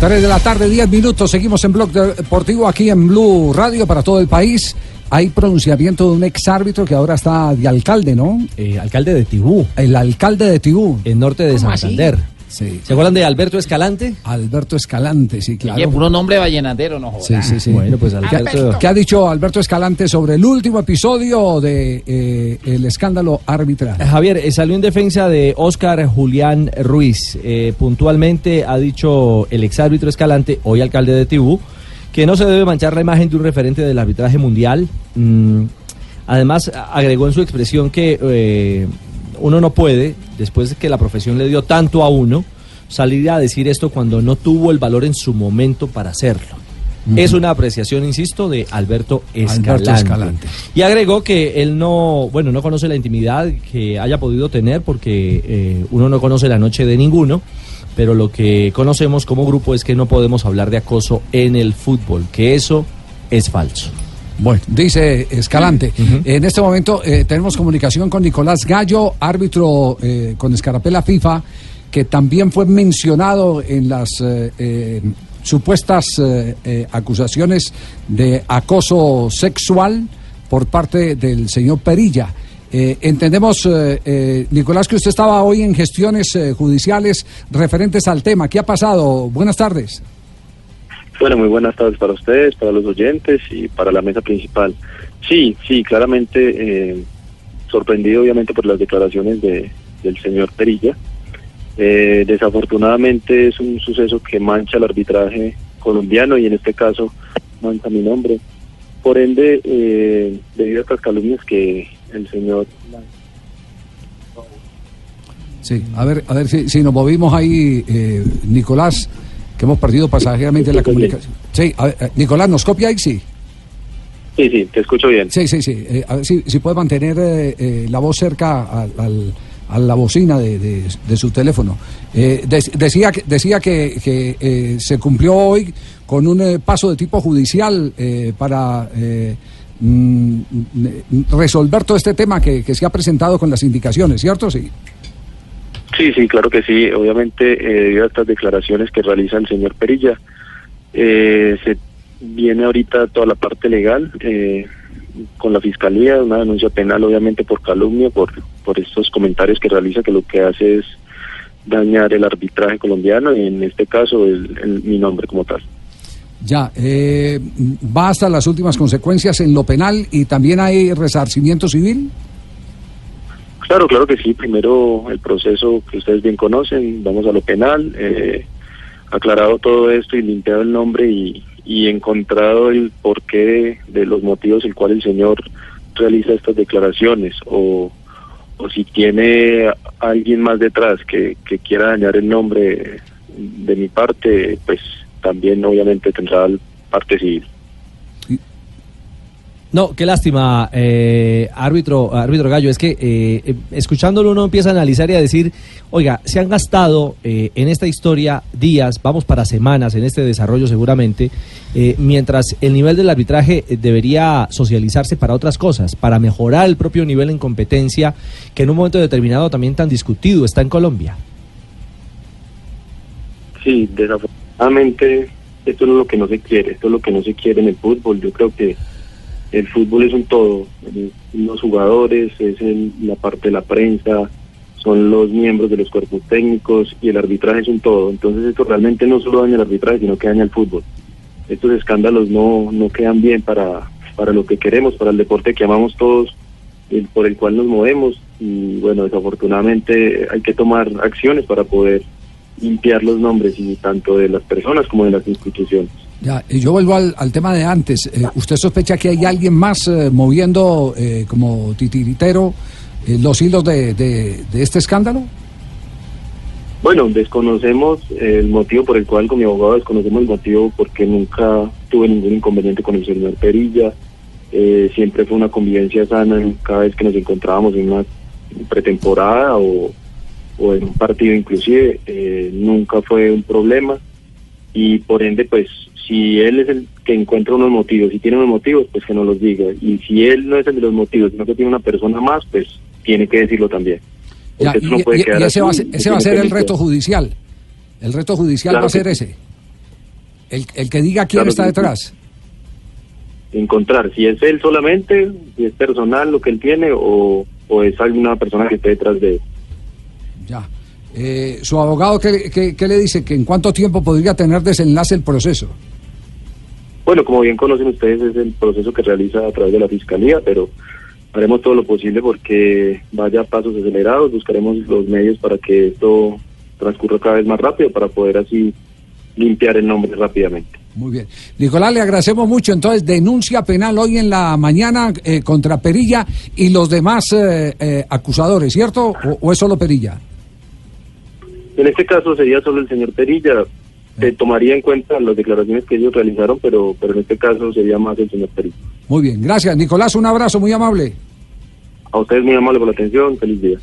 3 de la tarde, 10 minutos. Seguimos en Blog Deportivo aquí en Blue Radio para todo el país. Hay pronunciamiento de un ex árbitro que ahora está de alcalde, ¿no? Eh, alcalde de Tibú. El alcalde de Tibú. En norte de Santander. Sí. ¿Se acuerdan de Alberto Escalante? Alberto Escalante, sí, claro. Oye, puro nombre vallenatero, no jodas. Sí, sí, sí. Bueno, pues Alberto. ¿Qué ha dicho Alberto Escalante sobre el último episodio de eh, el escándalo arbitral? Javier, eh, salió en defensa de Óscar Julián Ruiz. Eh, puntualmente ha dicho el exárbitro Escalante, hoy alcalde de Tibú, que no se debe manchar la imagen de un referente del arbitraje mundial. Mm, además, agregó en su expresión que eh, uno no puede, después de que la profesión le dio tanto a uno, salir a decir esto cuando no tuvo el valor en su momento para hacerlo. Es una apreciación, insisto, de Alberto Escalante. Alberto Escalante. Y agregó que él no, bueno, no conoce la intimidad que haya podido tener porque eh, uno no conoce la noche de ninguno, pero lo que conocemos como grupo es que no podemos hablar de acoso en el fútbol, que eso es falso. Bueno, dice Escalante. En este momento eh, tenemos comunicación con Nicolás Gallo, árbitro eh, con escarapela FIFA, que también fue mencionado en las eh, eh, supuestas eh, acusaciones de acoso sexual por parte del señor Perilla. Entendemos, Nicolás, que usted estaba hoy en gestiones judiciales referentes al tema. ¿Qué ha pasado? Buenas tardes. Bueno, muy buenas tardes para ustedes, para los oyentes y para la mesa principal. Sí, sí, claramente eh, sorprendido obviamente por las declaraciones de, del señor Perilla. Eh, desafortunadamente es un suceso que mancha el arbitraje colombiano y en este caso mancha mi nombre. Por ende, eh, debido a estas calumnias que el señor Sí, a ver, a ver si, si nos movimos ahí, eh, Nicolás, que hemos perdido pasajeramente la comunicación. Sí, a ver, eh, Nicolás, ¿nos copia ahí? Sí. Sí, sí, te escucho bien. Sí, sí, sí. Eh, a ver si, si puede mantener eh, eh, la voz cerca al, al- a la bocina de, de- de su teléfono. Eh, de- decía que, decía que, que, eh, se cumplió hoy con un paso de tipo judicial eh, para eh, mm, mm, resolver todo este tema que, que se ha presentado con las indicaciones, ¿cierto? Sí. Sí, sí, claro que sí. Obviamente, eh, debido a estas declaraciones que realiza el señor Perilla, eh, se viene ahorita toda la parte legal eh, con la fiscalía, una denuncia penal, obviamente por calumnia, por, por estos comentarios que realiza, que lo que hace es dañar el arbitraje colombiano y en este caso el- mi nombre como tal. Ya, eh, va hasta las últimas consecuencias en lo penal y también hay resarcimiento civil. Claro, claro que sí. Primero el proceso que ustedes bien conocen, vamos a lo penal, eh, aclarado todo esto y limpiado el nombre y, encontrado el porqué de, de los motivos el cual el señor realiza estas declaraciones o, o si tiene alguien más detrás que, que quiera dañar el nombre de mi parte, pues también obviamente tendrá parte civil. No, qué lástima, eh, árbitro, árbitro Gallo, es que eh, eh, escuchándolo uno empieza a analizar y a decir, oiga, se han gastado eh, en esta historia días, vamos para semanas en este desarrollo seguramente, eh, mientras el nivel del arbitraje debería socializarse para otras cosas, para mejorar el propio nivel en competencia que en un momento determinado también tan discutido está en Colombia. Sí, desafortunadamente esto es lo que no se quiere, esto es lo que no se quiere en el fútbol. Yo creo que el fútbol es un todo, los jugadores, es la parte de la prensa, son los miembros de los cuerpos técnicos y el arbitraje es un todo. Entonces esto realmente no solo daña el arbitraje, sino que daña el fútbol. Estos escándalos no, no quedan bien para, para lo que queremos, para el deporte que amamos todos, el, por el cual nos movemos y bueno, desafortunadamente hay que tomar acciones para poder limpiar los nombres y tanto de las personas como de las instituciones. Ya, yo vuelvo al, tema de antes. Eh, ¿Usted sospecha que hay alguien más eh, moviendo eh, como titiritero eh, los hilos de, este escándalo? Bueno, desconocemos el motivo por el cual con mi abogado desconocemos el motivo porque nunca tuve ningún inconveniente con el señor Perilla. Siempre fue una convivencia sana cada vez que nos encontrábamos en una pretemporada o, o en un partido inclusive. nunca fue un problema y por ende pues si él es el que encuentra unos motivos y tiene unos motivos pues que no los diga y si él no es el de los motivos sino que tiene una persona más pues tiene que decirlo también. Ya, y, no puede y- ese va a ser, se ese va a tiene ser que el reto judicial. El reto judicial Claro va a ser que ese. El, el que diga quién Claro, está detrás. encontrar si es él solamente, si es personal lo que él tiene o, o es alguna persona que esté detrás de él. Ya. Eh, su abogado, ¿qué, qué, qué le dice? ¿Que en cuánto tiempo podría tener desenlace el proceso? Bueno, como bien conocen ustedes, es el proceso que realiza a través de la Fiscalía, pero haremos todo lo posible porque vaya a pasos acelerados, buscaremos los medios para que esto transcurra cada vez más rápido para poder así limpiar el nombre rápidamente. Muy bien. Nicolás, le agradecemos mucho. Entonces, denuncia penal hoy en la mañana eh, contra Perilla y los demás eh, eh, acusadores, ¿cierto? O, o es solo Perilla? En este caso sería solo el señor Perilla, se tomaría en cuenta las declaraciones que ellos realizaron, pero, pero en este caso sería más el señor Perilla. Muy bien, gracias. Nicolás, un abrazo muy amable. A ustedes muy amable por la atención, feliz día.